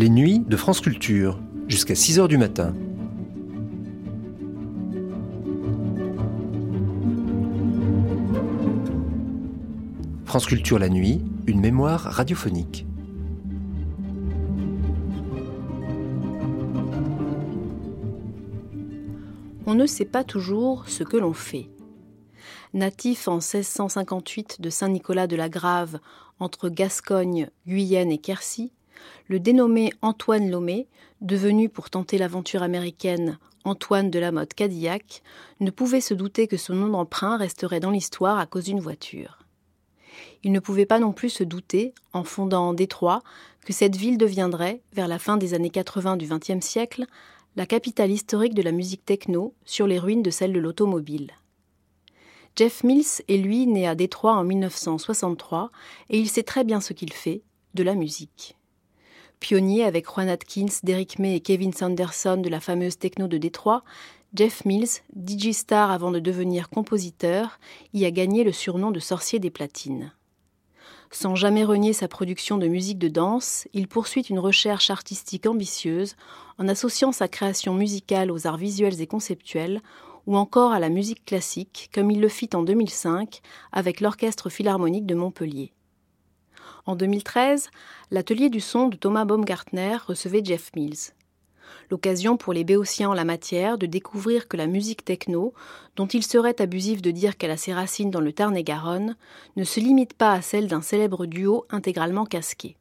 Les nuits de France Culture, jusqu'à 6 h du matin. France Culture la nuit, une mémoire radiophonique. On ne sait pas toujours ce que l'on fait. Natif en 1658 de Saint-Nicolas de la Grave, entre Gascogne, Guyenne et Quercy, le dénommé Antoine Lomé, devenu pour tenter l'aventure américaine Antoine de la Motte Cadillac, ne pouvait se douter que son nom d'emprunt resterait dans l'histoire à cause d'une voiture. Il ne pouvait pas non plus se douter, en fondant Détroit, que cette ville deviendrait, vers la fin des années 80 du XXe siècle, la capitale historique de la musique techno sur les ruines de celle de l'automobile. Jeff Mills est lui né à Détroit en 1963 et il sait très bien ce qu'il fait, de la musique. Pionnier avec Juan Atkins, Derrick May et Kevin Sanderson de la fameuse techno de Détroit, Jeff Mills, DJ star avant de devenir compositeur, y a gagné le surnom de sorcier des platines. Sans jamais renier sa production de musique de danse, il poursuit une recherche artistique ambitieuse en associant sa création musicale aux arts visuels et conceptuels ou encore à la musique classique, comme il le fit en 2005 avec l'Orchestre Philharmonique de Montpellier. En 2013, l'atelier du son de Thomas Baumgartner recevait Jeff Mills l'occasion pour les béotiens en la matière de découvrir que la musique techno, dont il serait abusif de dire qu'elle a ses racines dans le Tarn-et-Garonne, ne se limite pas à celle d'un célèbre duo intégralement casqué.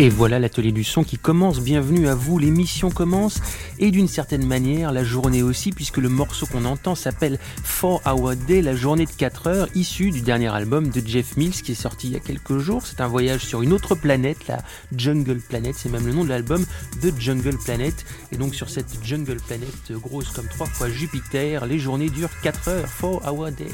Et voilà l'atelier du son qui commence. Bienvenue à vous, l'émission commence. Et d'une certaine manière, la journée aussi, puisque le morceau qu'on entend s'appelle 4 Hour Day, la journée de 4 heures, issue du dernier album de Jeff Mills qui est sorti il y a quelques jours. C'est un voyage sur une autre planète, la Jungle Planet. C'est même le nom de l'album, The Jungle Planet. Et donc sur cette Jungle Planet grosse comme trois fois Jupiter, les journées durent 4 heures. 4 Hour Day.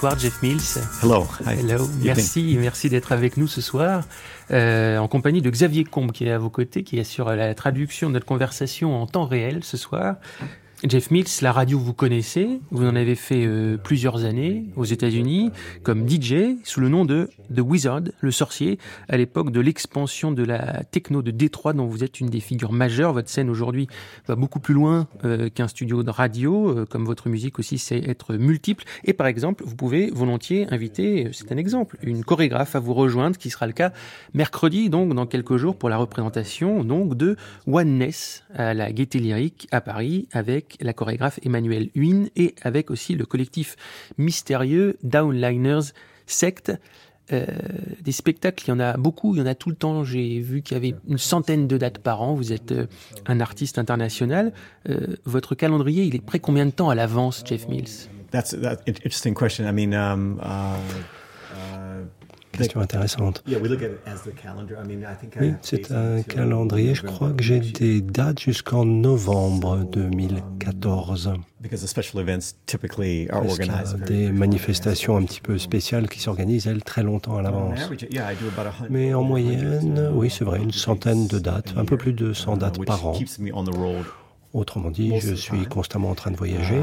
Bonsoir Jeff Mills. Hello. Hello. Merci, merci d'être avec nous ce soir, euh, en compagnie de Xavier Combe qui est à vos côtés, qui assure la traduction de notre conversation en temps réel ce soir. Jeff Mills, la radio vous connaissez, vous en avez fait euh, plusieurs années aux États-Unis comme DJ sous le nom de The Wizard, le sorcier, à l'époque de l'expansion de la techno de Détroit dont vous êtes une des figures majeures. Votre scène aujourd'hui va beaucoup plus loin euh, qu'un studio de radio, euh, comme votre musique aussi sait être multiple. Et par exemple, vous pouvez volontiers inviter, c'est un exemple, une chorégraphe à vous rejoindre, qui sera le cas mercredi, donc dans quelques jours, pour la représentation donc de Oneness à la Gaieté Lyrique à Paris avec la chorégraphe Emmanuelle Huyn et avec aussi le collectif mystérieux Downliners Sect. Euh, des spectacles, il y en a beaucoup, il y en a tout le temps. J'ai vu qu'il y avait une centaine de dates par an. Vous êtes euh, un artiste international. Euh, votre calendrier, il est prêt combien de temps à l'avance, Jeff Mills? That's, question. I mean, um, uh, question intéressante. Oui, c'est un calendrier. Je crois que j'ai des dates jusqu'en novembre 2014. Parce qu'il y a des manifestations un petit peu spéciales qui s'organisent, elles, très longtemps à l'avance. Mais en moyenne, oui, c'est vrai, une centaine de dates, un peu plus de 100 uh, dates par an. Autrement dit, je suis constamment en train de voyager.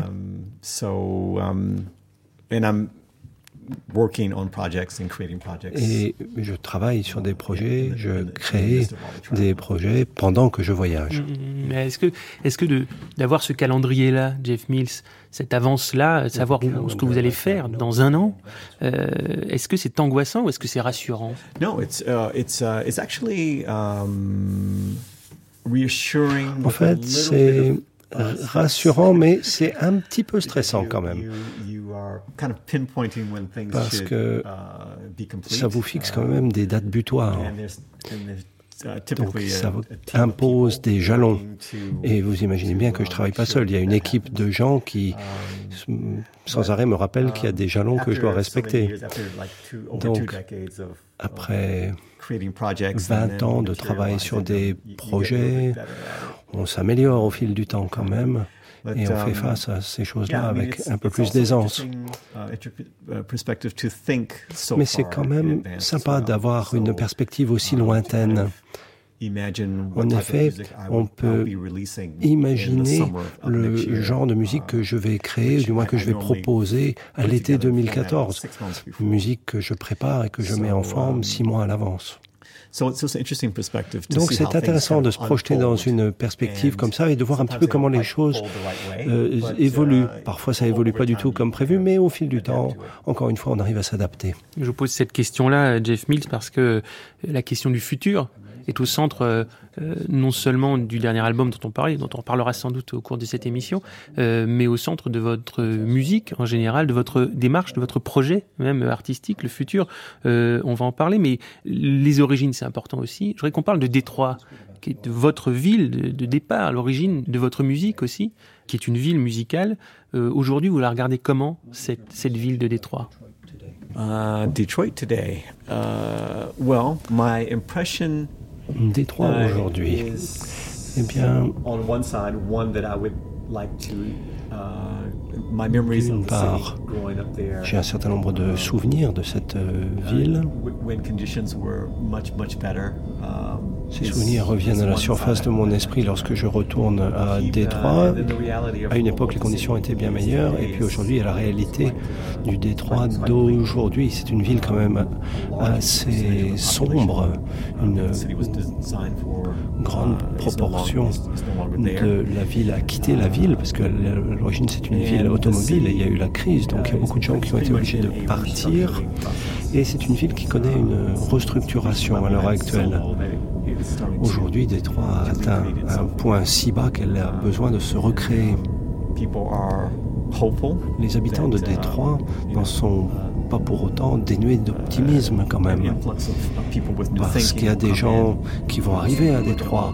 Et je travaille sur des projets, je crée des projets pendant que je voyage. Mm, mm, mm. est-ce que, est-ce que d'avoir ce calendrier-là, Jeff Mills, cette avance-là, savoir ce que vous allez faire dans un an, euh, est-ce que c'est angoissant ou est-ce que c'est rassurant? Non, it's, uh, it's, uh, it's actually um, reassuring. En fait, c'est rassurant, mais c'est un petit peu stressant quand même. Parce que uh, ça vous fixe quand même des dates butoirs. Uh, Donc ça impose des jalons. Et vous imaginez bien que je travaille pas seul. Il y a une équipe de gens qui, um, sans arrêt, me rappellent qu'il y a des jalons que je dois respecter. Donc, après 20 ans de travail sur des projets, on s'améliore au fil du temps quand même. Et on fait um, face à ces choses-là avec un peu plus d'aisance. Uh, uh, Mais c'est quand même sympa d'avoir une perspective aussi lointaine. En effet, on peut imaginer le genre de musique que je vais créer, du moins que je vais proposer à l'été 2014. Une musique que je prépare et que je mets en forme six mois à l'avance. Donc c'est intéressant de se projeter dans une perspective comme ça et de voir un petit peu comment les choses euh, évoluent. Uh, Parfois ça évolue pas du tout comme prévu, mais au fil du temps, encore une fois, on arrive à s'adapter. Je vous pose cette question-là, Jeff Mills, parce que la question du futur, est au centre euh, euh, non seulement du dernier album dont on parlait, dont on parlera sans doute au cours de cette émission, euh, mais au centre de votre musique en général, de votre démarche, de votre projet même artistique, le futur. on va en parler, mais les origines c'est important aussi. Je voudrais qu'on parle de Détroit, qui est votre ville de, départ, l'origine de votre musique aussi, qui est une ville musicale. Aujourd'hui, vous la regardez comment cette, ville de Détroit? Uh, Detroit today. Well, my impression Détroit uh, aujourd'hui. Eh bien, d'une part, j'ai un certain nombre de uh, souvenirs de cette euh, ville. Um, Ces souvenirs reviennent à la surface de mon esprit lorsque je retourne à Détroit. À une époque, les conditions étaient bien meilleures, et puis aujourd'hui, la réalité du Détroit d'aujourd'hui, c'est une ville quand même assez sombre, une grande proportion de la ville a quitté la ville, parce que l'origine c'est une ville automobile, et il y a eu la crise, donc il y a beaucoup de gens qui ont été obligés de partir, et c'est une ville qui connaît une restructuration à l'heure actuelle. Aujourd'hui, Détroit a atteint un point si bas qu'elle a besoin de se recréer. Les habitants de Détroit n'en sont pas pour autant dénués d'optimisme quand même. Parce qu'il y a des gens qui vont arriver à Détroit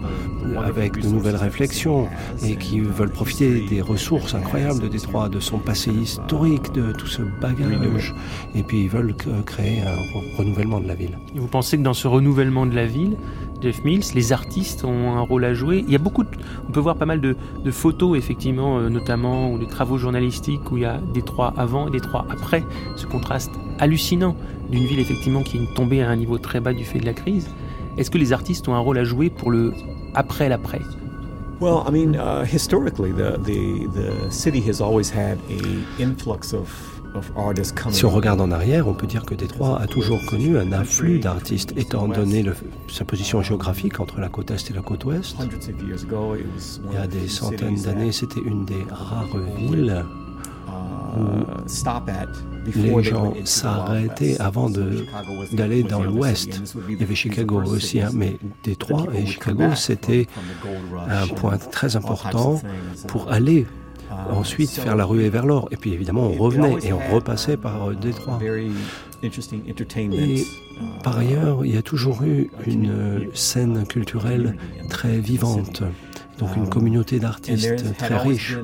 avec de nouvelles réflexions et qui veulent profiter des ressources incroyables de Détroit, de son passé historique, de tout ce bagage. Et puis ils veulent créer un renouvellement de la ville. vous pensez que dans ce renouvellement de la ville, Jeff Mills, les artistes ont un rôle à jouer? Il y a beaucoup, on peut voir pas mal de, photos effectivement, euh, notamment ou des travaux journalistiques où il y a des avant et des après. Ce contraste hallucinant d'une ville effectivement qui est tombée à un niveau très bas du fait de la crise. Est-ce que les artistes ont un rôle à jouer pour le après l'après Well, I mean, uh, historically, the, the the city has always had a influx of si on regarde en arrière, on peut dire que Détroit a toujours connu un afflux d'artistes, étant donné sa position géographique entre la côte est et la côte ouest. Il y a des centaines d'années, c'était une des rares villes les gens s'arrêtaient avant d'aller dans l'ouest. Il y avait Chicago aussi, hein, mais Détroit et Chicago, c'était un point très important pour aller ensuite faire la ruée vers l'or. Et puis évidemment, on revenait et on repassait par euh, Détroit. Et par ailleurs, il y a toujours eu une scène culturelle très vivante, donc une communauté d'artistes très riche.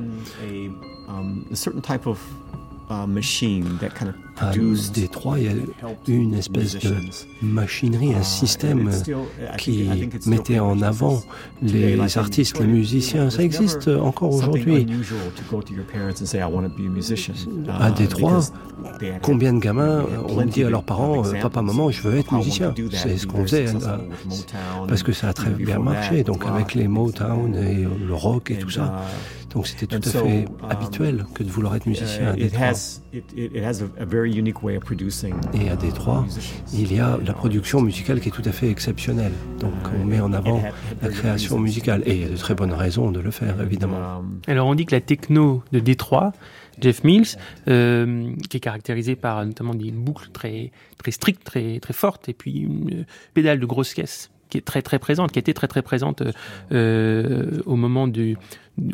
um, a certain type of uh, machine that kind of À Détroit, il y a une espèce de machinerie, un système qui mettait en avant les artistes, les musiciens. Ça existe encore aujourd'hui. À Détroit, combien de gamins ont dit à leurs parents Papa, maman, je veux être musicien C'est ce qu'on faisait parce que ça a très bien marché. Donc, avec les Motown et le rock et tout ça. Donc c'était tout à fait habituel que de vouloir être musicien à Détroit. Et à Détroit, il y a la production musicale qui est tout à fait exceptionnelle. Donc on met en avant la création musicale. Et il y a de très bonnes raisons de le faire, évidemment. Um, Alors on dit que la techno de Détroit, Jeff Mills, euh, qui est caractérisée par notamment des boucles très, très strictes, très, très fortes, et puis une pédale de grosse caisse qui est très très présente, qui était très très présente euh, au moment du,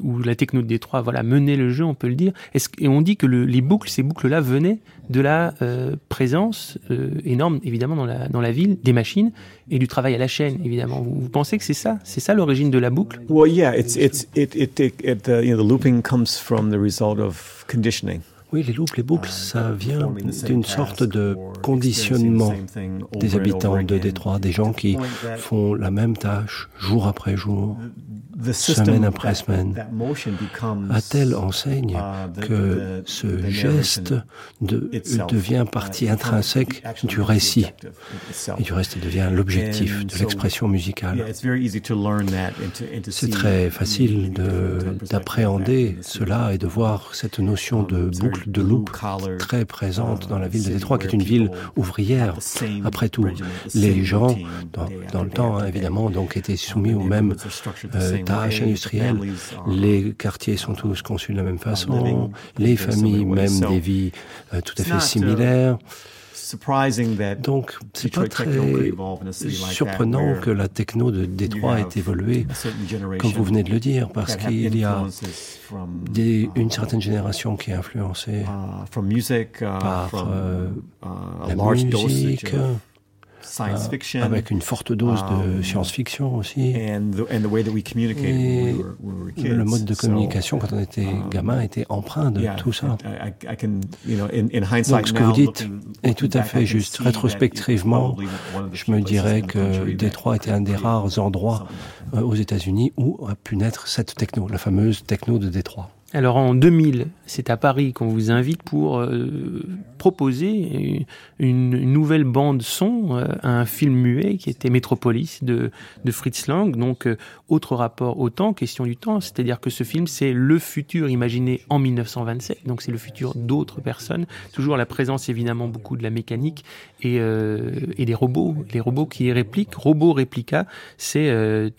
où la techno de Détroit voilà, menait le jeu, on peut le dire. et on dit que les boucles, ces boucles-là venaient de la euh, présence euh, énorme, évidemment, dans la, dans la ville, des machines et du travail à la chaîne, évidemment. Vous, pensez que c'est ça? C'est ça l'origine de la boucle? Well, yeah, it's, it's, it, it, it, uh, looping comes from the result of conditioning. Oui, les boucles, les boucles, ça vient d'une sorte de conditionnement des habitants de Détroit, des gens qui font la même tâche jour après jour, semaine après semaine, à telle enseigne uh, que ce geste devient partie intrinsèque du récit. et du reste devient l'objectif de l'expression musicale. C'est très facile d'appréhender cela et de voir cette notion de um, de loop très présente dans la ville de Détroit, qui est une ville ouvrière. Après tout, les gens, dans, le temps, hein, évidemment, donc étaient soumis aux mêmes euh, tâches industrielles. Les quartiers sont tous conçus de la même façon, les familles même des vies euh, tout à fait similaires. Donc, c'est pas très surprenant que la techno de Détroit ait évolué, comme vous venez de le dire, parce qu'il y a une certaine génération qui est influencée uh, par euh, uh, la musique, euh, avec une forte dose de um, science-fiction aussi. Et le mode de communication quand on était um, gamin était empreint de tout ça. Donc ce que vous dites est tout à fait juste. Rétrospectivement, je me dirais que Détroit était un des rares endroits euh, aux États-Unis où a pu naître cette techno, la fameuse techno de Détroit. Alors en 2000, c'est à Paris qu'on vous invite pour euh, proposer une, nouvelle bande son euh, à un film muet qui était Métropolis de, de Fritz Lang. Donc euh, autre rapport au temps, question du temps, c'est-à-dire que ce film c'est le futur imaginé en 1927, donc c'est le futur d'autres personnes. Toujours la présence évidemment beaucoup de la mécanique et, et des robots, les robots qui répliquent. Robot Réplica, c'est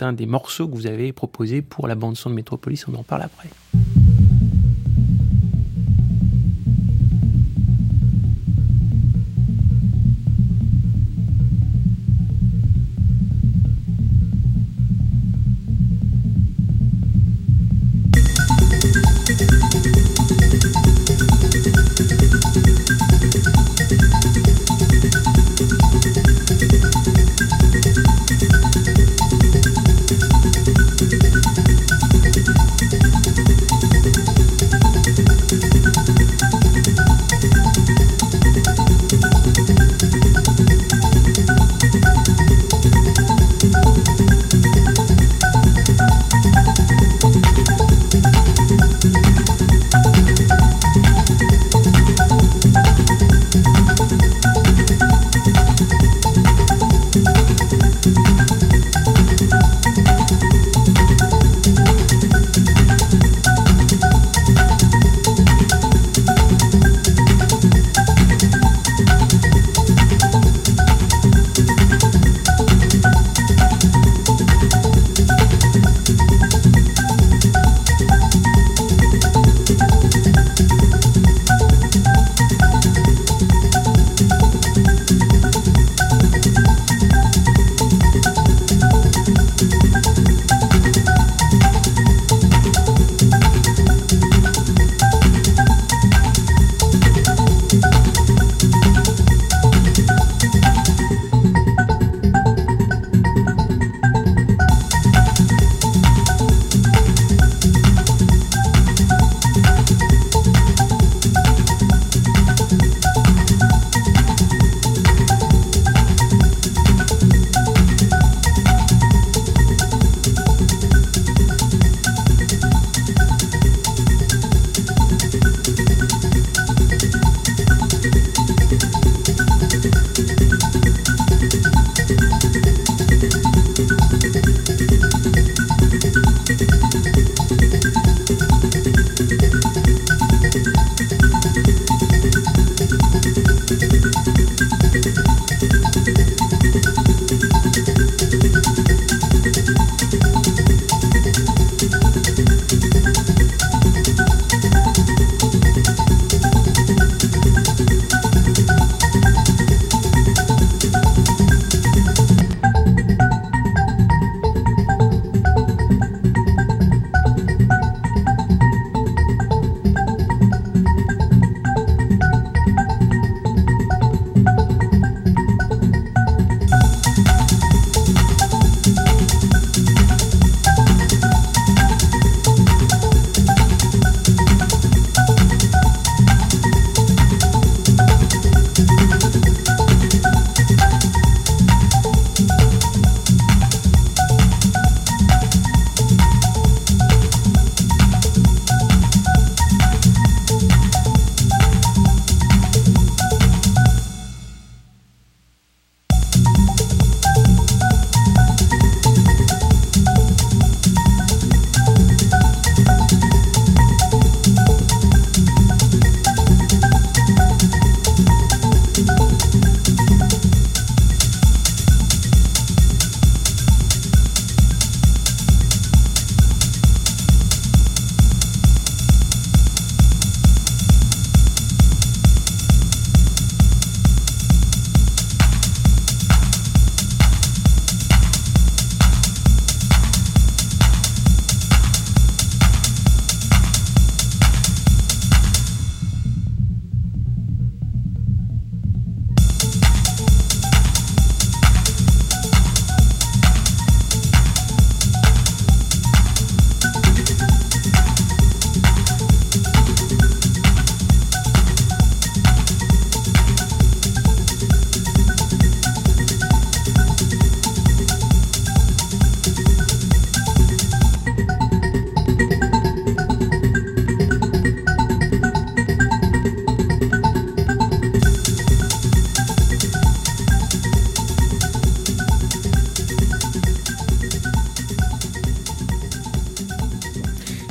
un des morceaux que vous avez proposé pour la bande son de Métropolis. On en parle après.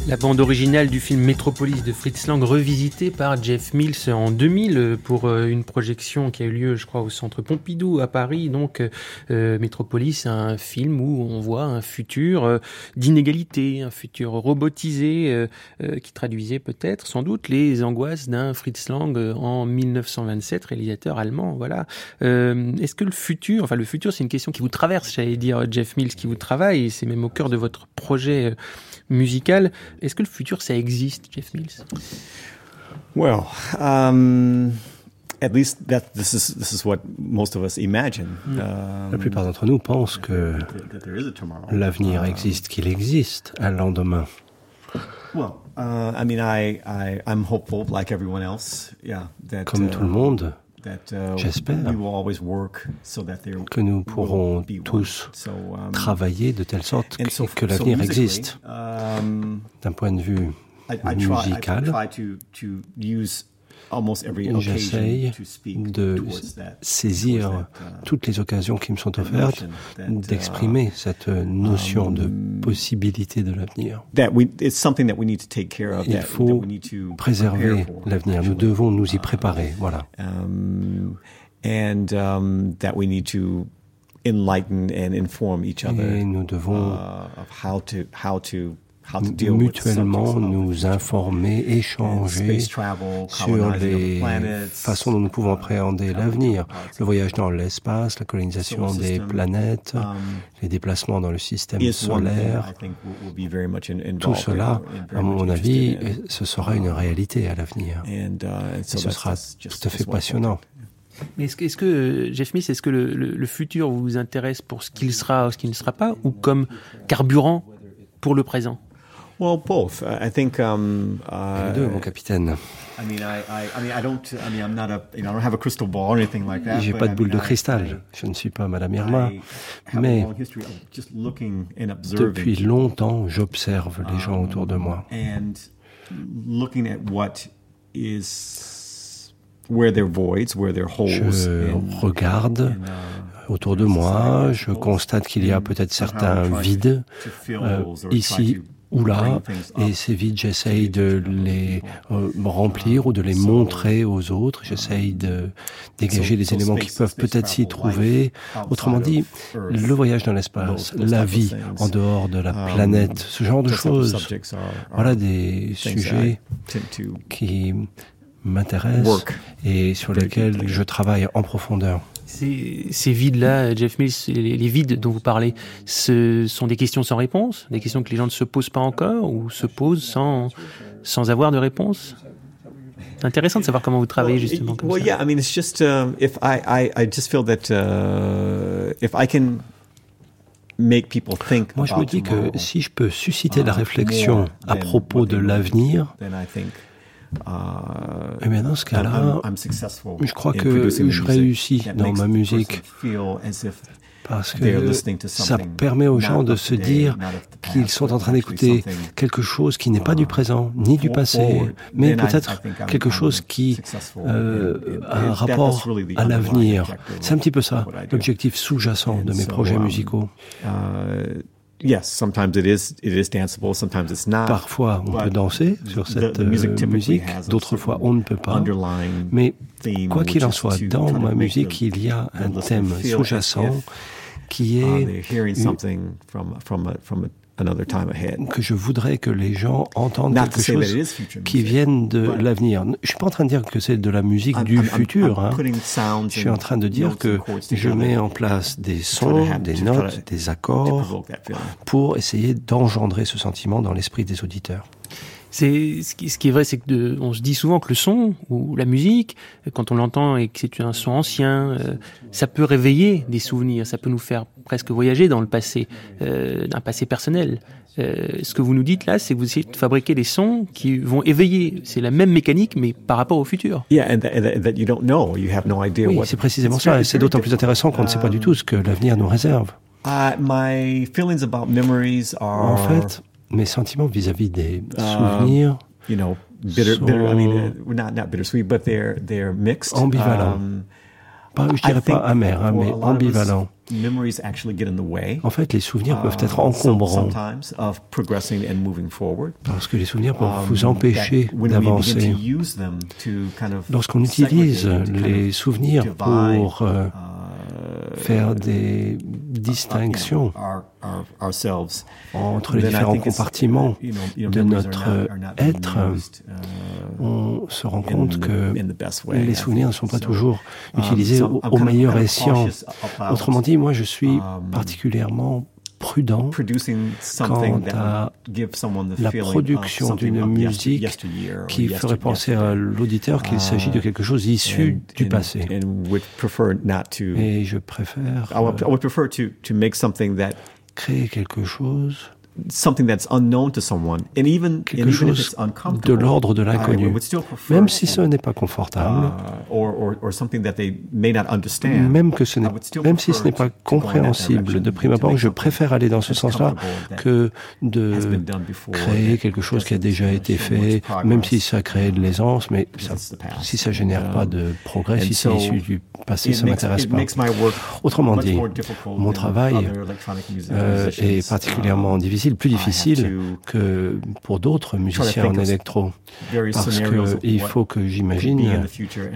La bande originale du film Metropolis de Fritz Lang, revisitée par Jeff Mills en 2000 pour euh, une projection qui a eu lieu, je crois, au Centre Pompidou à Paris. Donc, euh, Metropolis, un film où on voit un futur euh, d'inégalité, un futur robotisé, qui traduisait peut-être, sans doute, les angoisses d'un Fritz Lang en 1927, réalisateur allemand. Voilà. Est-ce que le futur, enfin le futur, c'est une question qui vous traverse, j'allais dire Jeff Mills, qui vous travaille, c'est même au cœur de votre projet musical. Est-ce que le futur, ça existe, Jeff Mills? Well, um, at least that this is this is what most of us imagine. Hmm. Um, La plupart d'entre nous pensent que l'avenir um, existe, qu'il existe un lendemain. Well, uh, I mean, I, I I'm hopeful, like everyone else. Yeah, that, Comme tout le uh, monde. Uh, J'espère que nous pourrons tous um, travailler de telle sorte que, l'avenir existe. Um, D'un point de vue musical, J'essaye de saisir uh, toutes les occasions qui me sont offertes d'exprimer cette notion de um, possibilité de l'avenir. Il faut préserver l'avenir. Nous devons nous y préparer. Voilà. Um, and um, that we need to enlighten and inform each other Et nous devons uh, mutuellement nous informer, échanger sur les façons dont nous pouvons appréhender l'avenir, le voyage dans l'espace, la colonisation des planètes, um, les déplacements dans le système solaire. Tout cela, à mon avis, ce sera une réalité à l'avenir. Uh, ce sera tout à fait passionnant. Mais est-ce que, Jeff Smith, est-ce que le, le, futur vous intéresse pour ce qu'il sera ou ce qu'il ne sera pas, ou comme carburant pour le présent? Well, both. I think. Um, uh, deux, mon capitaine. I mean, I, I, I mean, I don't. I mean, I'm not a. You know, I don't have a crystal ball or anything like that. J'ai pas de boule de cristal. Je ne suis pas Madame Irma, mais depuis longtemps, j'observe les gens autour de moi. And looking at what is where there voids, where there holes. Je regarde uh, autour de moi, je constate qu'il y a peut-être certains vides euh, ici ou là, et ces vides, j'essaye de les euh, remplir ou de les montrer aux autres. J'essaye de dégager des éléments qui peuvent peut-être s'y trouver. Autrement dit, le voyage dans l'espace, la vie en dehors de la planète, ce genre de choses. Voilà des sujets qui m'intéressent et sur lesquels je travaille en profondeur. Ces, vides-là, Jeff Mills, les, vides dont vous parlez, ce sont des questions sans réponse, des questions que les gens ne se posent pas encore ou se posent sans, sans avoir de réponse? C'est intéressant de savoir comment vous travaillez justement comme well, ça. yeah, I mean, it's just um, if I, I, I just feel that uh, if I can make people think. Moi, je me dis que si je peux susciter la uh, réflexion à propos de l'avenir, et bien dans ce cas-là, je crois que je réussis dans ma musique. parce que ça permet aux gens de se dire qu'ils sont en train d'écouter quelque chose qui n'est pas du présent ni du passé, mais peut-être quelque chose qui euh, a un rapport à l'avenir. C'est un petit peu ça, l'objectif sous-jacent de mes projets um, musicaux. Yes, sometimes it is, it is danceable, sometimes it's not. Parfois, on peut danser sur cette musique, d'autres fois, on ne peut pas. Mais quoi qu'il en soit, dans ma musique, il y a un thème sous-jacent qui que je voudrais que les gens entendent quelque chose qui vienne de l'avenir. Je suis pas en train de dire que c'est de la musique du futur. Hein. Je suis en train de dire que je mets en place des sons, des notes, des accords pour essayer d'engendrer ce sentiment dans l'esprit des auditeurs. C'est ce qui, ce qui, est vrai, c'est que on se dit souvent que le son ou la musique, quand on l'entend et que c'est un son ancien, euh, ça peut réveiller des souvenirs, ça peut nous faire presque voyager dans le passé, euh, d'un passé personnel. Euh, ce que vous nous dites là, c'est que vous essayez de fabriquer des sons qui vont éveiller. C'est la même mécanique, mais par rapport au futur. Oui, c'est précisément ça. C'est d'autant plus intéressant qu'on ne sait pas du tout ce que l'avenir nous réserve. Uh, my feelings about memories are... En fait, mes sentiments vis-à-vis des um, souvenirs you know, bitter, bitter, I mean, uh, not, not bittersweet, but they're, they're mixed. Ambivalents. Um, pas, je dirais pas amer, hein, mais ambivalent. En fait, les souvenirs peuvent être um, encombrants parce que les souvenirs peuvent um, vous empêcher d'avancer. Lorsqu'on utilise les souvenirs pour euh, uh, faire des distinctions entre les différents compartiments de notre être, on se rend compte que les souvenirs ne sont pas toujours um, utilisés au meilleur escient. Autrement dit, moi je suis um, particulièrement prudent quant à la production d'une musique qui ferait penser à l'auditeur qu'il s'agit de quelque chose issu du passé. Et je préfère créer quelque chose something that's unknown to someone, and even, quelque chose de l'ordre de l'inconnu, même si ce n'est pas confortable, même que ce n'est, même si ce n'est pas compréhensible de prime abord, je préfère aller dans ce sens-là que de créer quelque chose qui a déjà été fait, même si ça crée de l'aisance, mais ça, si ça génère pas de progrès, si c'est issu du passé, ça m'intéresse pas. Autrement dit, mon travail euh, est particulièrement difficile plus difficile que pour d'autres musiciens en électro. Parce qu'il faut que j'imagine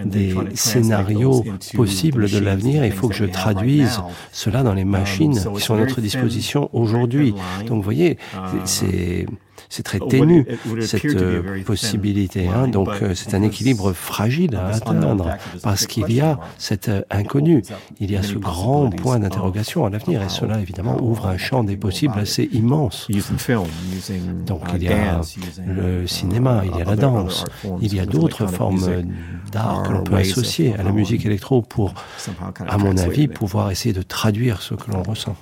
des scénarios possibles de l'avenir. Il faut que je traduise cela dans les um, machines qui sont à notre disposition aujourd'hui. Donc vous voyez, c'est c'est très ténu cette euh, possibilité. Hein. Donc euh, c'est un équilibre fragile à atteindre parce qu'il y a cet euh, inconnu, il y a ce grand point d'interrogation à l'avenir et cela évidemment ouvre un champ des possibles assez immense. Donc il y a le cinéma, il y a la danse, il y a d'autres formes d'art que l'on peut associer à la musique électro pour, à mon avis, pouvoir essayer de traduire ce que l'on ressent.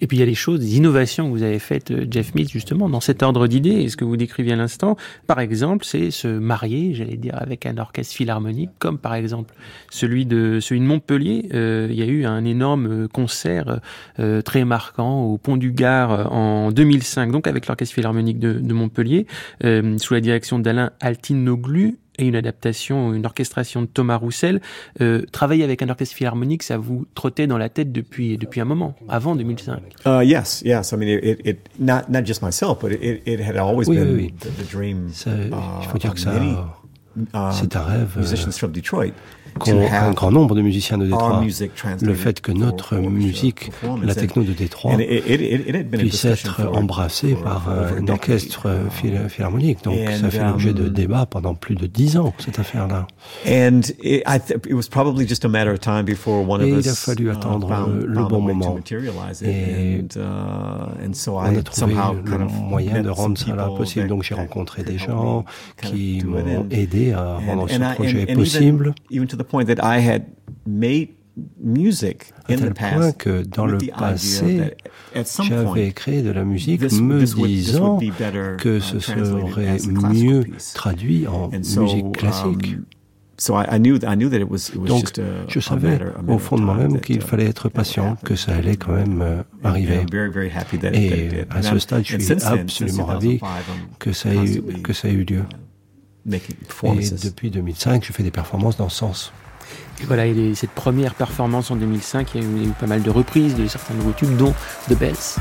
Et puis il y a les choses, des innovations que vous avez faites, euh, Jeff Mills, justement, dans cet ordre d'idées, et ce que vous décriviez à l'instant. Par exemple, c'est se marier, j'allais dire, avec un orchestre philharmonique, comme par exemple celui de, celui de Montpellier. Euh, il y a eu un énorme concert euh, très marquant au Pont du Gard en 2005, donc avec l'orchestre philharmonique de, de Montpellier, sous la direction d'Alain Altinoglu et une adaptation, une orchestration de Thomas Roussel. Euh, travailler avec un orchestre philharmonique, ça vous trottait dans la tête depuis depuis un moment, avant 2005. Uh, yes, yes. I mean, it, it, not not just myself, but it, it had always oui, been oui, oui. The, the, dream. Ça, il faut dire que ça, uh, c'est un rêve. Musicians from Detroit un grand nombre de musiciens de Détroit. Le fait que notre musique, la techno de Détroit, puisse être embrassée par un orchestre philharmonique. Donc ça fait l'objet de um, débats pendant plus de dix ans, cette affaire-là. Et il a fallu uh, attendre le bon moment. Et uh, on a trouvé le moyen de rendre cela possible. Donc j'ai rencontré des gens qui m'ont aidé à rendre ce projet possible point that I had made music in the past, point que dans le passé, j'avais créé de la musique me disant que ce serait mieux traduit en musique classique. Donc, je savais au fond de moi-même qu'il fallait être patient, que ça allait quand même euh, arriver. Et à ce stade, je suis absolument ravi que ça ait, que ça ait eu lieu. Et depuis 2005, je fais des performances dans ce sens. Et voilà, et cette première performance en 2005, il y a eu, pas mal de reprises de certains nouveaux tubes, dont The Bells.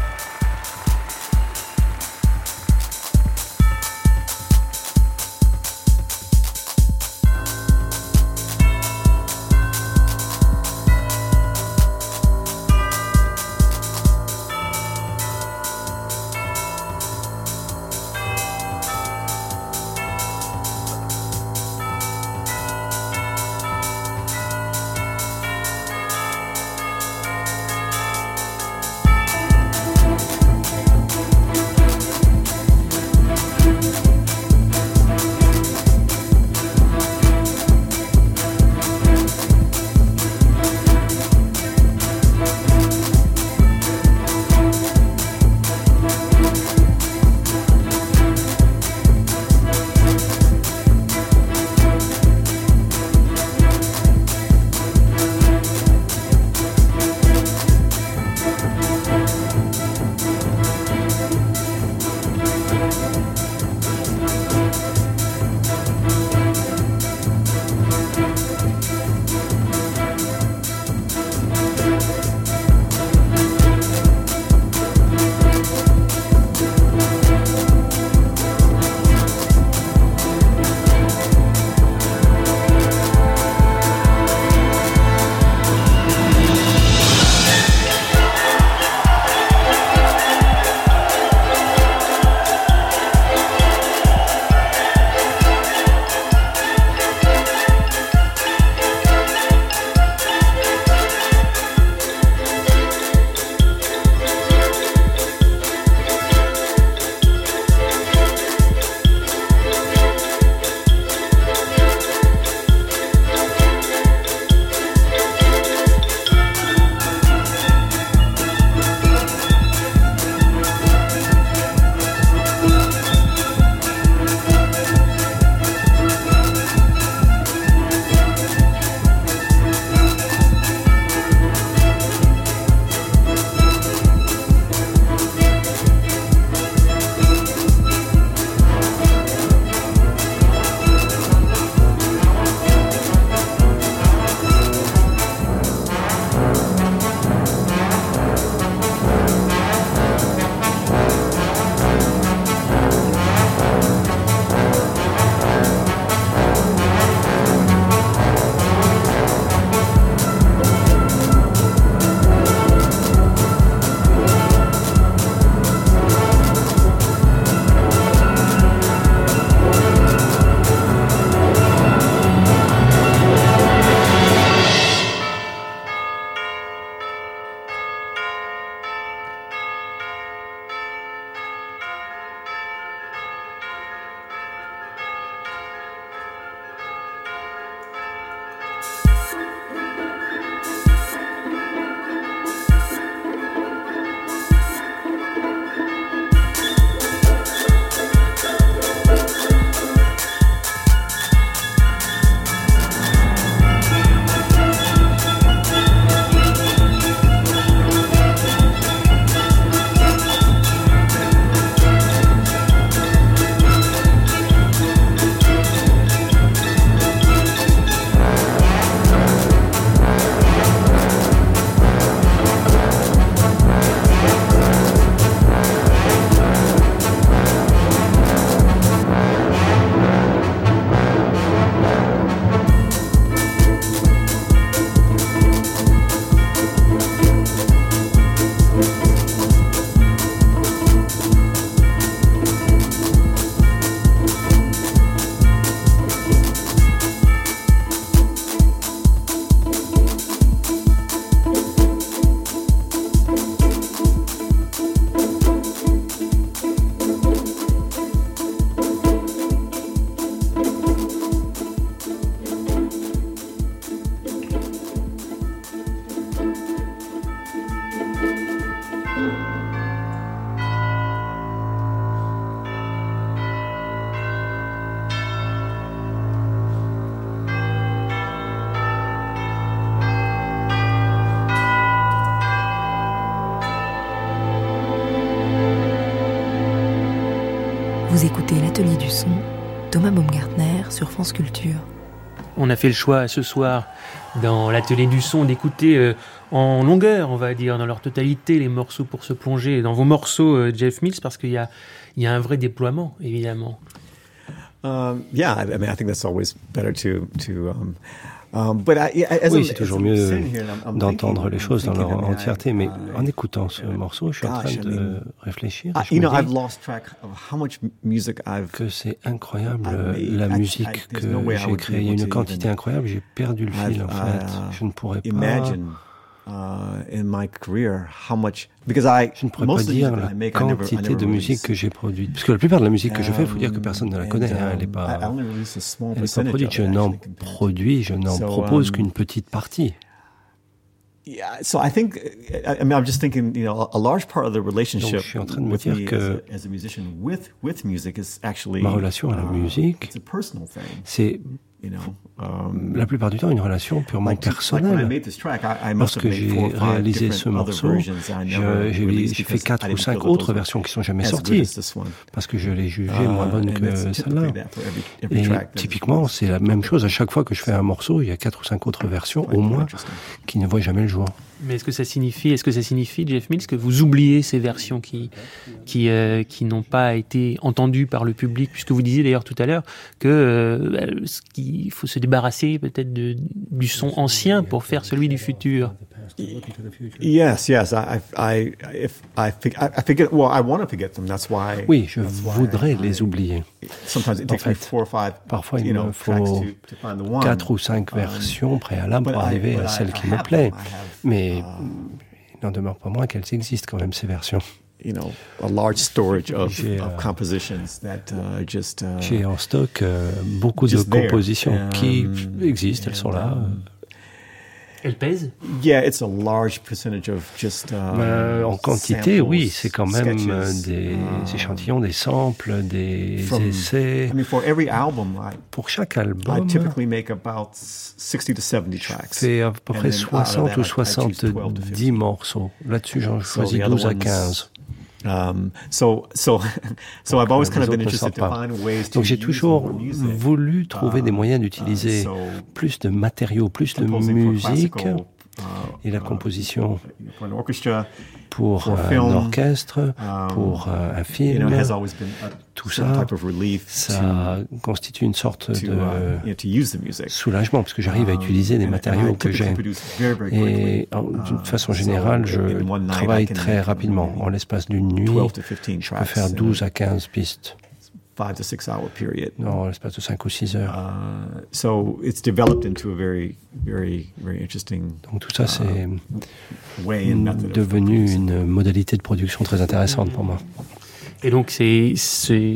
L'atelier du son, Thomas Baumgartner sur France Culture. On a fait le choix ce soir dans l'atelier du son d'écouter euh, en longueur, on va dire, dans leur totalité, les morceaux pour se plonger dans vos morceaux, euh, Jeff Mills, parce qu'il y a, il y a un vrai déploiement, évidemment. Um, yeah, I mean, I think that's always better to to um, Um, oui, c'est toujours mieux d'entendre les choses dans leur entièreté, mais en écoutant ce morceau, je suis en train de réfléchir. Je que c'est incroyable la musique que j'ai créée. Il y a une quantité incroyable, j'ai perdu le fil en fait. Uh, je ne pourrais pas in my career, how much because I je ne pourrais pas dire la quantité de musique que j'ai produite. Parce que la plupart de la musique que je fais, il faut dire que personne ne la connaît. Hein, elle n'est pas, produite. Je n'en produis, je n'en propose um, qu'une petite partie. Yeah, so I think I mean I'm just thinking, you know, a large part of the relationship with me as a, as a musician with with music is actually ma relation à la uh, musique, c'est Um, la plupart du temps une relation purement personnelle. Lorsque j'ai réalisé ce morceau, j'ai fait quatre ou cinq autres versions qui sont jamais sorties parce que je l'ai jugé uh, moins bonne que celle-là. Et typiquement, c'est la même chose à chaque fois que je fais un morceau, il y a quatre ou cinq autres versions au moins qui ne voient jamais le jour. Mais est-ce que ça signifie, est-ce que ça signifie, Jeff Mills, que vous oubliez ces versions qui, qui, euh, qui n'ont pas été entendues par le public, puisque vous disiez d'ailleurs tout à l'heure que euh, qu'il faut se débarrasser peut-être du son ancien pour faire celui du futur. Yes, yes. I, I, if I, I forget, well, I want to forget them. That's why. Oui, je voudrais les oublier. Sometimes it takes me four or five, parfois, il me faut quatre ou cinq um, versions préalables pour arriver à celle qui me plaît. Mais um, il n'en demeure pas moins qu'elles existent quand même ces versions. You know, a large storage of, of euh, compositions that uh, just. Uh, J'ai en stock euh, beaucoup de compositions qui existent, elles sont là. Um, elle pèse Yeah, it's a large percentage of just, uh, en quantité, oui, c'est quand même euh, des uh, échantillons, des samples, des from, essais. I mean, for every album, I, Pour chaque album, I typically make about 60 to 70 tracks. fais à peu près 60 ou 70 morceaux. Là-dessus, j'en choisis 12 à 15. Um, so, so, so I've always kind of been interested to find ways Donc j'ai toujours voulu trouver des moyens d'utiliser uh, plus de matériaux, plus de musique uh, et la composition pour un orchestre, um, pour un film. Tout ça, ça constitue une sorte de uh, soulagement parce que j'arrive à um, utiliser des matériaux que j'ai. Et d'une façon générale, je travaille très rapidement. En l'espace d'une nuit, je peux faire 12 à 15 pistes five to six hour period. Non, l'espace de 5 ou 6 heures. Uh, so it's developed into a very, very, very interesting. Donc tout ça, c'est uh, devenu une modalité de production très intéressante pour moi. Et donc, c'est,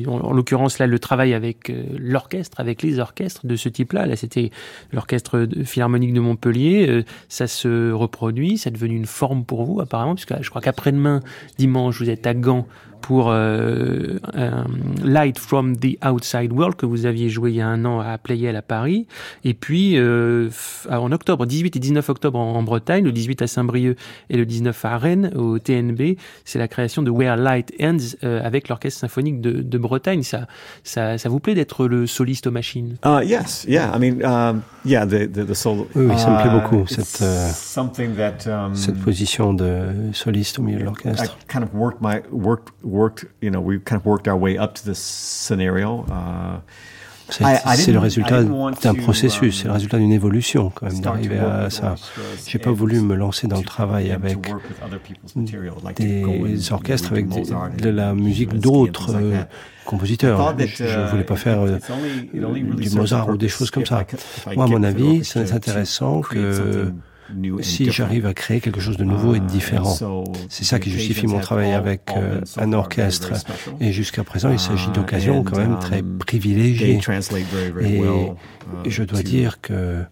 en, l'occurrence, là, le travail avec euh, l'orchestre, avec les orchestres de ce type-là. Là, c'était l'orchestre philharmonique de Montpellier. Euh, ça se reproduit, c'est devenu une forme pour vous, apparemment, puisque je crois qu'après-demain, dimanche, vous êtes à Gand pour euh, Light from the Outside World que vous aviez joué il y a un an à Playel à Paris. Et puis euh, en octobre, 18 et 19 octobre en, Bretagne, le 18 à Saint-Brieuc et le 19 à Rennes au TNB, c'est la création de Where Light Ends euh, avec l'orchestre symphonique de, de, Bretagne. Ça, ça, ça vous plaît d'être le soliste aux machines? Uh, Yes, yeah. I mean, um, yeah, the, the, the solo. Oui, ça me plaît beaucoup uh, cette uh, um, cette position de soliste au milieu de l'orchestre. kind of worked my worked worked, you know, we kind of worked our way up to this scenario. Uh, c'est le résultat d'un processus, c'est le um, résultat d'une évolution quand même d'arriver à ça. J'ai pas voulu me lancer dans le travail avec des orchestres, avec de la musique d'autres euh, compositeurs. Je ne voulais pas uh, faire euh, du Mozart ou des choses comme ça. Moi, à mon avis, c'est intéressant que si j'arrive à créer quelque chose de nouveau et de différent. C'est ça qui justifie mon travail avec euh, un orchestre. Et jusqu'à présent, il s'agit d'occasions quand même très um, privilégiées. Et je dois dire que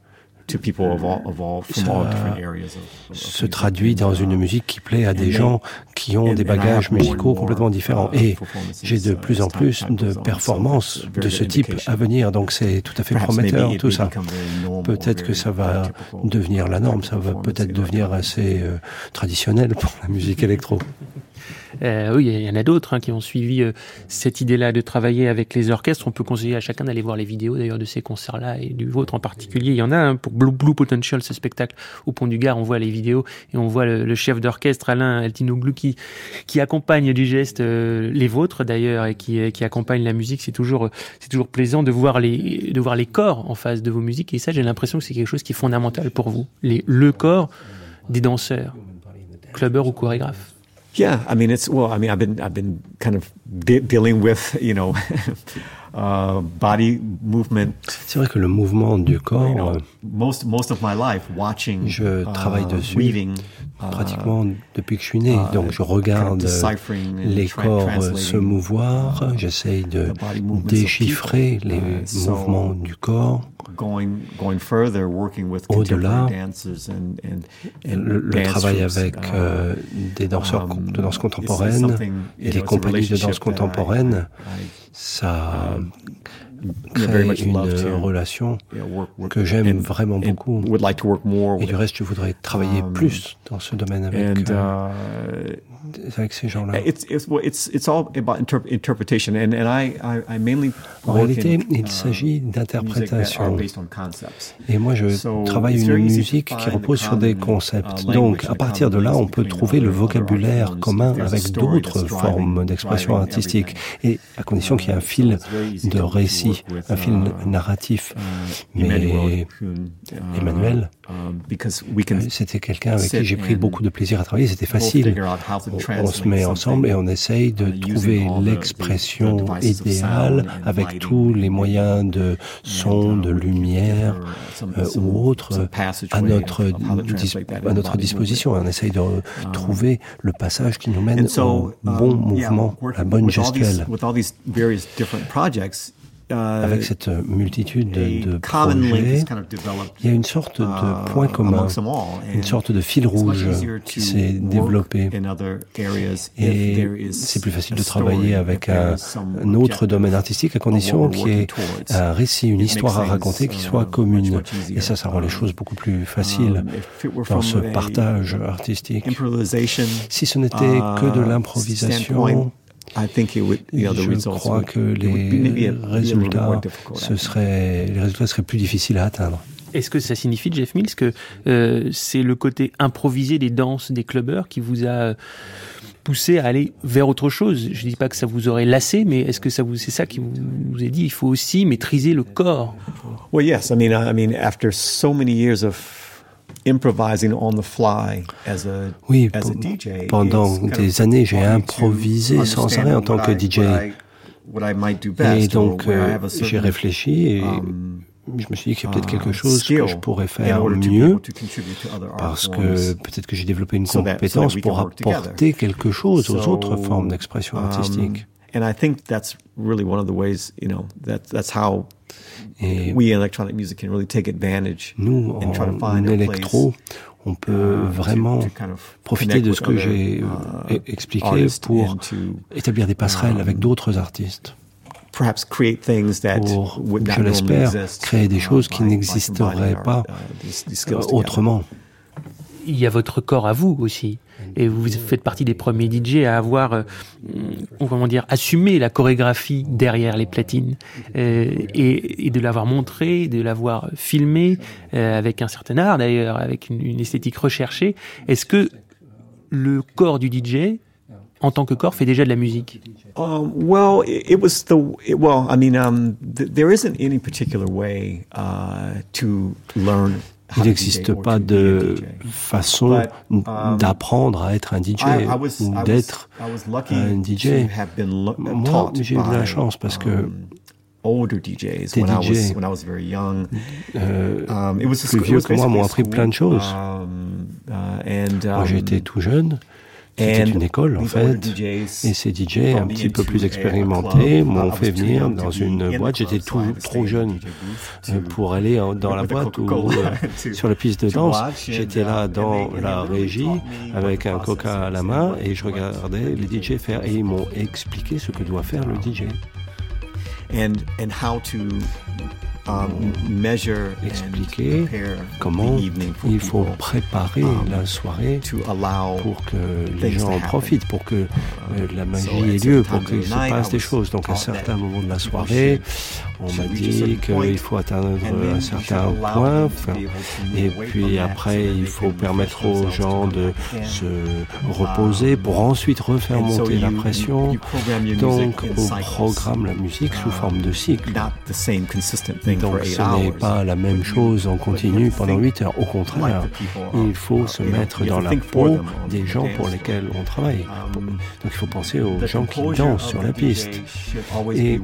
se traduit dans une musique qui plaît à des gens qui ont des bagages musicaux complètement différents. Uh, Et j'ai de plus en plus de performances de ce type à venir, donc c'est tout à fait prometteur tout ça. Peut-être que ça va devenir la norme, ça va peut-être devenir assez euh, traditionnel pour la musique électro. Euh, oui, il y en a d'autres hein, qui ont suivi euh, cette idée-là de travailler avec les orchestres. On peut conseiller à chacun d'aller voir les vidéos d'ailleurs de ces concerts-là et du vôtre en particulier. Il y en a un pour Blue, Blue, Potential, ce spectacle au Pont du Gard. On voit les vidéos et on voit le, chef d'orchestre Alain Altinoglou qui, accompagne du geste euh, les vôtres d'ailleurs et qui, accompagne la musique. C'est toujours, c'est toujours plaisant de voir les, de voir les corps en face de vos musiques. Et ça, j'ai l'impression que c'est quelque chose qui est fondamental pour vous. Les, le corps des danseurs, clubbers ou chorégraphes. Yeah, I mean it's well. I mean I've been I've been kind of de dealing with you know uh, body movement. C'est vrai que le mouvement du corps. You know, euh, most most of my life watching. Je travaille uh, dessus. Weaving, pratiquement uh, depuis que je suis né. Uh, Donc je regarde les corps se mouvoir. J'essaye de déchiffrer les mouvements du corps. Au-delà, le, travail avec euh, des danseurs um, de danse contemporaine et des compagnies de danse contemporaine, ça um, crée une relation que j'aime vraiment beaucoup. Et du reste, je voudrais travailler um, plus dans ce domaine avec, euh, uh, avec ces gens-là. En réalité, il uh, s'agit d'interprétation. Et moi, je travaille une musique qui repose sur des concepts. Uh, Donc, à partir de là, on peut trouver le vocabulaire commun avec d'autres formes d'expression artistique, et à condition qu'il y ait un fil de récit, un fil uh, narratif. Mais Emmanuel, c'était quelqu'un avec qui j'ai pris beaucoup de plaisir à travailler. C'était facile. On se met ensemble et on essaye de trouver l'expression idéale avec tous les moyens de son, de lumière euh, ou autres à notre, à notre disposition. On essaye de trouver le passage qui nous mène au bon mouvement, la bonne gestuelle. Euh, avec cette multitude de, projets, il y a une sorte de uh, point commun, une sorte de fil rouge qui s'est développé. Et c'est plus facile de travailler avec un, autre domaine artistique à condition qu'il y ait un récit, une histoire à raconter qui soit uh, commune. Et ça, ça rend les choses beaucoup plus faciles um, dans ce partage artistique. Si ce n'était que de uh, l'improvisation, je crois que les résultats, ce serait, les résultats seraient plus difficiles à atteindre. Est-ce que ça signifie, Jeff Mills, que euh, c'est le côté improvisé des danses des clubbers qui vous a poussé à aller vers autre chose? Je ne dis pas que ça vous aurait lassé, mais est-ce que ça vous, c'est ça qui vous, vous a dit Il faut aussi maîtriser le corps? Well, yes. I mean, I mean, after so many years of oui, pendant des années, j'ai improvisé sans arrêt en tant que DJ. Et donc, euh, j'ai réfléchi et um, je me suis dit qu'il y a peut-être quelque uh, chose que je pourrais faire mieux parce que peut-être que j'ai développé une compétence pour apporter quelque chose aux autres formes d'expression um, artistique. And I think that's really one of the ways, you know, that that's how et we electronic music can really take advantage nous, en électro, on peut uh, vraiment profiter de ce que j'ai uh, e-, expliqué pour établir des passerelles avec um, d'autres artistes. Pour, je l'espère, créer des choses qui n'existeraient pas autrement. Il y a votre corps à vous aussi et vous faites partie des premiers DJ à avoir, euh, comment dire, assumé la chorégraphie derrière les platines euh, et, de l'avoir montré, de l'avoir filmé euh, avec un certain art d'ailleurs, avec une, esthétique recherchée. Est-ce que le corps du DJ en tant que corps fait déjà de la musique? Um, Well, it, was the well. I mean, um, there isn't any particular way uh, to learn il n'existe pas de façon um, d'apprendre à être un DJ ou d'être un DJ. Moi, j'ai eu de la chance parce que um, des DJ euh, um, plus vieux que moi m'ont appris plein de choses. Uh, moi, j'étais tout jeune. C'était une école en fait. Et ces DJ un petit peu plus expérimentés m'ont fait venir dans une boîte. J'étais tout trop jeune euh, pour aller dans la boîte ou euh, sur la piste de danse. J'étais là dans la régie avec un coca à la main et je regardais les DJ faire et ils m'ont expliqué ce que doit faire le DJ. um, expliquer comment il faut préparer um, la soirée pour que les gens en profitent, pour que uh, euh, la magie ait lieu, pour qu'il se passe des choses. Donc à un certain moment de la soirée, on m'a dit qu'il faut atteindre un certain point, et puis après il faut permettre aux gens de se reposer pour ensuite refaire monter la pression. Donc on programme la musique sous forme de cycle. Donc ce n'est pas la même chose en continu pendant 8 heures. Au contraire, il faut se mettre dans la peau des gens pour lesquels on travaille. Donc il faut penser aux gens qui dansent sur la piste. Et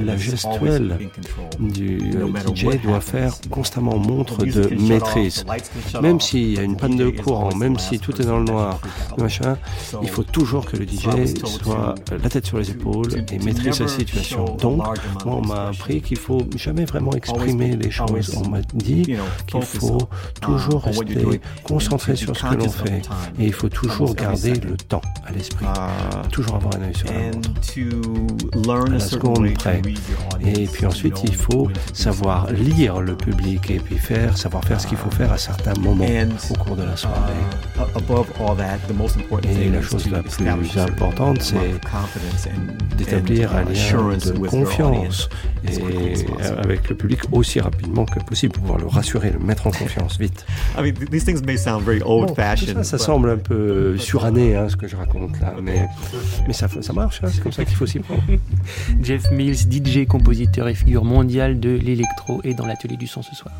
la gestuelle du DJ doit faire constamment montre de maîtrise. Même s'il y a une panne de courant, même si tout est dans le noir, machin, il faut toujours que le DJ soit la tête sur les épaules et maîtrise la situation. Donc, moi, on m'a appris qu'il faut jamais vraiment exprimer les choses. On m'a dit qu'il faut toujours rester concentré sur ce que l'on fait et il faut toujours garder le temps à l'esprit. Toujours avoir un œil sur la montre. À la seconde près. Et puis ensuite, il faut savoir lire le public et puis faire, savoir faire ce qu'il faut faire à certains moments au cours de la soirée. Et la chose la plus importante, c'est d'établir un lien de confiance et avec le public aussi rapidement que possible, pouvoir le rassurer, le mettre en confiance vite. ça, ça semble un peu suranné, hein, ce que je raconte là, mais, mais ça, ça marche, hein, c'est comme ça qu'il faut s'y prendre. Jeff Mills, DJ, compositeur et figure mondiale de l'électro, est dans l'atelier du son ce soir.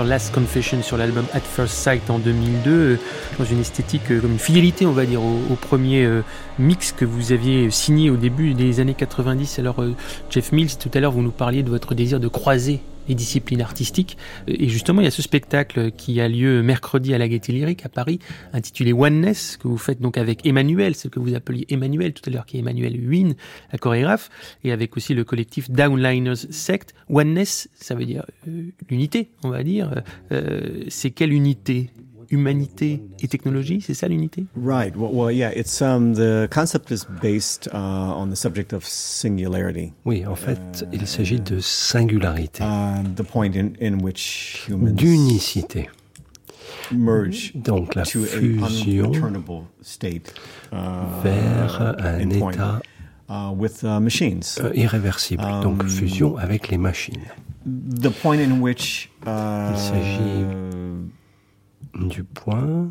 Last Confession sur l'album At First Sight en 2002, euh, dans une esthétique euh, comme une fidélité, on va dire, au, premier euh, mix que vous aviez signé au début des années 90. Alors, Jeff Mills, tout à l'heure, vous nous parliez de votre désir de croiser les disciplines artistiques. Et justement, il y a ce spectacle qui a lieu mercredi à la Gaîté Lyrique à Paris, intitulé Oneness, que vous faites donc avec Emmanuel, ce que vous appeliez Emmanuel tout à l'heure, qui est Emmanuel Huyn, la chorégraphe, et avec aussi le collectif Downliners Sect. Oneness, ça veut dire euh, l'unité, on va dire. Euh, c'est quelle unité? Humanité et technologie, c'est ça l'unité? Right. Well, well, yeah, it's um, the concept is based uh, on the subject of singularity. Oui, en fait, uh, il s'agit de singularité. Uh, the point in, in which humans d'unicité. Merge Donc la fusion state, uh, vers un état uh, with, uh, machines. Euh, irréversible. Um, Donc fusion avec les machines. The point in which il s'agit du point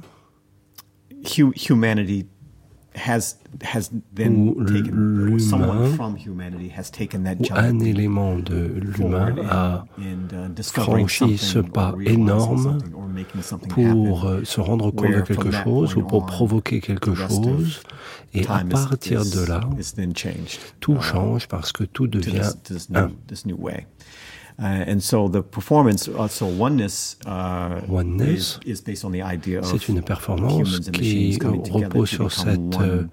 humanity has has then taken someone from humanity has taken that jump un élément de l'humain a uh, franchi ce pas énorme pour euh, se rendre compte de quelque chose ou pour provoquer quelque chose. Et à partir de là tout uh, change parce que tout devient un Uh, and so the performance, uh, so oneness, uh, oneness? is, is based on the idea of c'est une performance qui repose sur cette euh,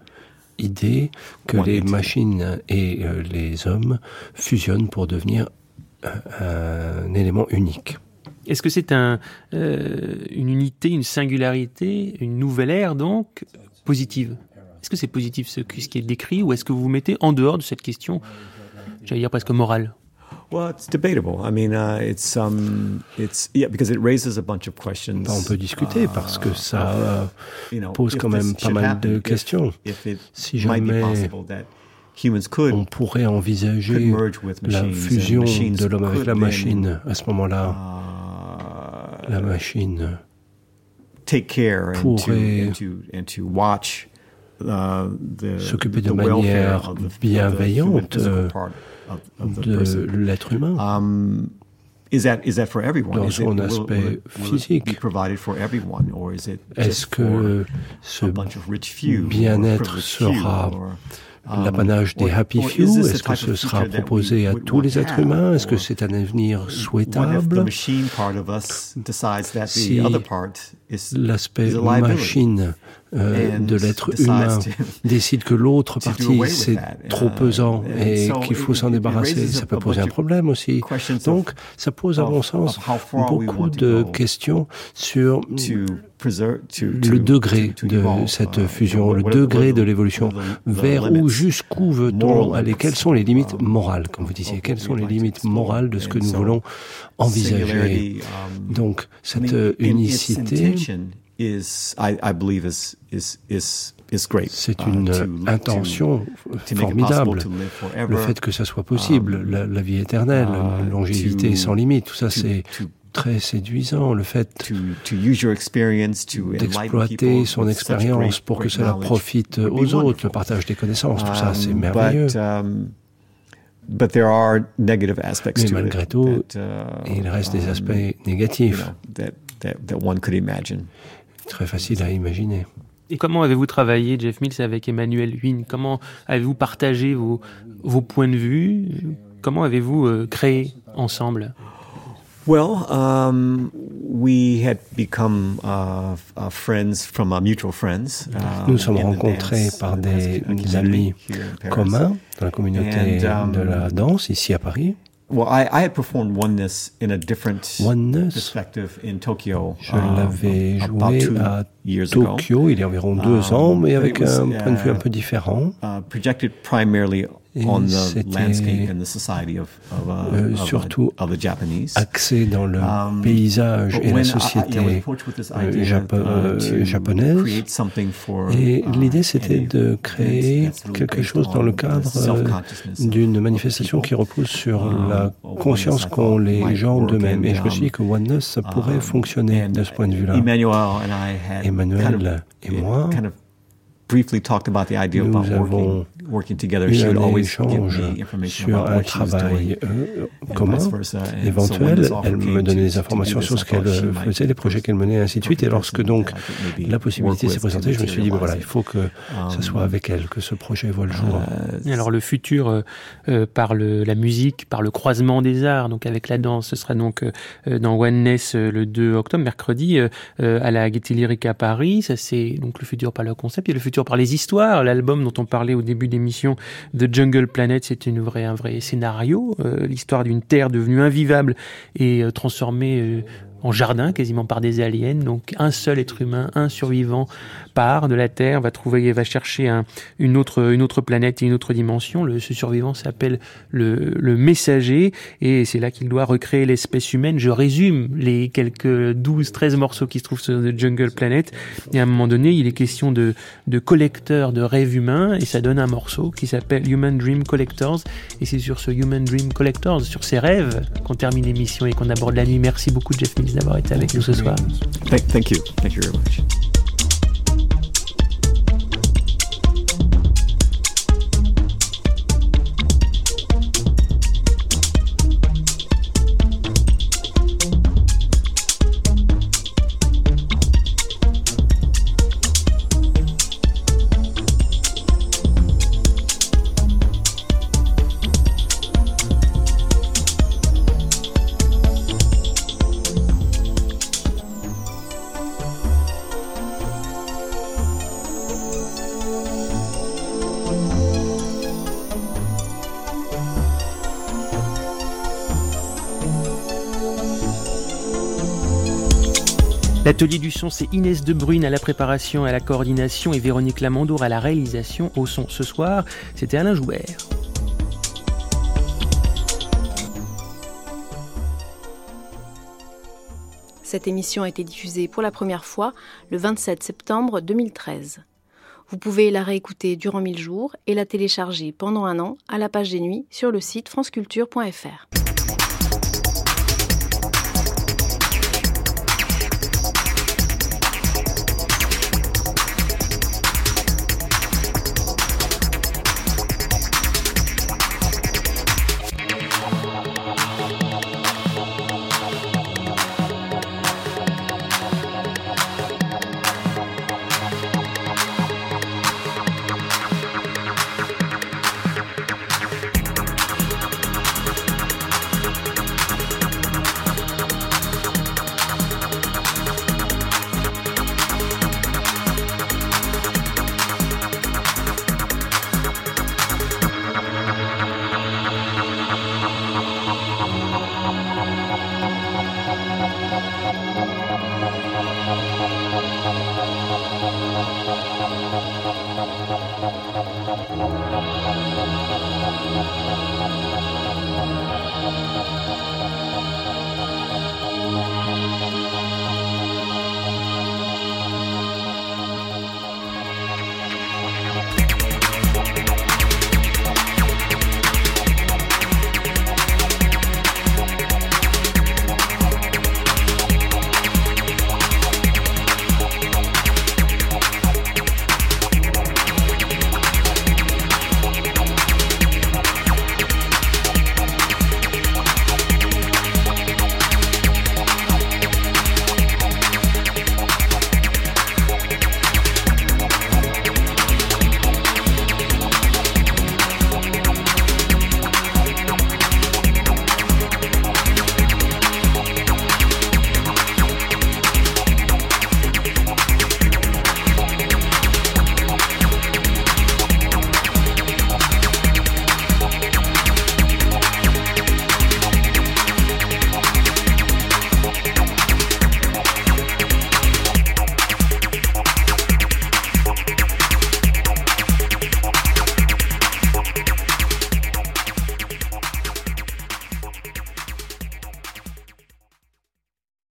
idée que les machines et euh, les hommes fusionnent pour devenir euh, un élément unique. Est-ce que c'est un, euh, une unité, une singularité, une nouvelle ère donc positive? Est-ce que c'est positif ce, ce qui est décrit ou est-ce que vous vous mettez en dehors de cette question, j'allais dire presque morale Well, it's debatable. I mean, uh, it's um, it's yeah, because it raises a bunch of questions. On peut discuter uh, parce que ça uh, pose quand même pas mal de questions. si jamais on pourrait envisager la fusion de l'homme avec la machine, à ce moment-là, uh, la machine pourrait s'occuper de manière bienveillante de l'être humain. Um, is that, is that for everyone? Dans son aspect physique. Est-ce que ce bien-être sera l'apanage des happy few Est-ce que ce sera proposé à tous les êtres humains? Est-ce que c'est un avenir souhaitable? Si l'aspect machine euh, de l'être humain décide que l'autre partie c'est trop uh, pesant et qu'il faut s'en débarrasser, ça peut poser un problème aussi. Donc ça pose à mon sens beaucoup de questions sur le degré de cette uh, fusion, le degré de l'évolution, vers où, jusqu'où veut-on aller, quelles sont les limites um, morales, comme vous disiez, quelles sont les limites morales de ce que nous voulons envisager? Um, Donc cette unicité c'est une intention formidable. Le fait que ça soit possible, um, la, vie éternelle, uh, une longévité sans limite, tout ça c'est très séduisant. Le fait d'exploiter son expérience pour que cela profite aux autres, le partage des connaissances, tout ça c'est um, merveilleux. Um, Mais malgré tout, uh, il reste des aspects négatifs très facile à imaginer. Et comment avez-vous travaillé, Jeff Mills, avec Emmanuel Huyn? Comment avez-vous partagé vos, vos points de vue? Comment avez-vous euh, créé ensemble? Well, um, we had become uh, uh, friends from our mutual friends. Um, Nous sommes rencontrés par des amis communs dans la communauté um, de la danse ici à Paris. Well, I, I had performed Oneness in a different oneness? perspective in Tokyo. Je l'avais uh, joué à Tokyo il y a environ deux um, ans, mais avec was, un point de vue un peu différent. Uh, projected primarily on the landscape and the society of, of, uh, euh, surtout of, the Japanese. axé dans le um, paysage et la société euh, Japo euh, japonaise. Et uh, l'idée, c'était de créer quelque chose dans le cadre d'une manifestation qui repose sur um, la conscience qu'ont les gens d'eux-mêmes. Et je me suis dit que Oneness, ça pourrait um, fonctionner de ce point de vue-là. Emmanuel et moi, nous avons un échange sur un travail euh, commun, éventuel. Elle me donnait des informations sur ce qu'elle faisait, les projets qu'elle menait, et ainsi de suite. Et lorsque donc la possibilité s'est présentée, je me suis dit, voilà, il faut que ce soit avec elle que ce projet voit le jour. Alors le futur euh, euh, par le, la musique, par le croisement des arts, donc avec la danse, ce sera donc dans Oneness le 2 octobre, mercredi, à la Gaîté Lyrique à Paris. Ça c'est donc le futur par le concept, et le futur par les histoires. L'album dont on parlait au début d'émission, The Jungle Planet, c'est une vraie, un vrai scénario, euh, l'histoire d'une terre devenue invivable et euh, transformée euh, en jardin quasiment par des aliens. Donc un seul être humain, un survivant part de la Terre, va trouver, va chercher un, une autre planète et une autre dimension. Ce survivant s'appelle le, messager et c'est là qu'il doit recréer l'espèce humaine. Je résume les quelques 12, 13 morceaux qui se trouvent sur The Jungle Planet. Et à un moment donné, il est question de, de collecteurs de rêves humains et ça donne un morceau qui s'appelle Human Dream Collectors. Et c'est sur ce Human Dream Collectors, sur ces rêves, qu'on termine l'émission et qu'on aborde la nuit. Merci beaucoup, Jeff d'avoir été avec nous ce soir. Thank, thank you. Thank you very much. L'atelier du son, c'est Inès De Bruyne à la préparation à la coordination et Véronique Lamandour à la réalisation au son. Ce soir, c'était Alain Joubert. Cette émission a été diffusée pour la première fois le 27 septembre 2013. Vous pouvez la réécouter durant 1000 jours et la télécharger pendant un an à la page des nuits sur le site franceculture.fr.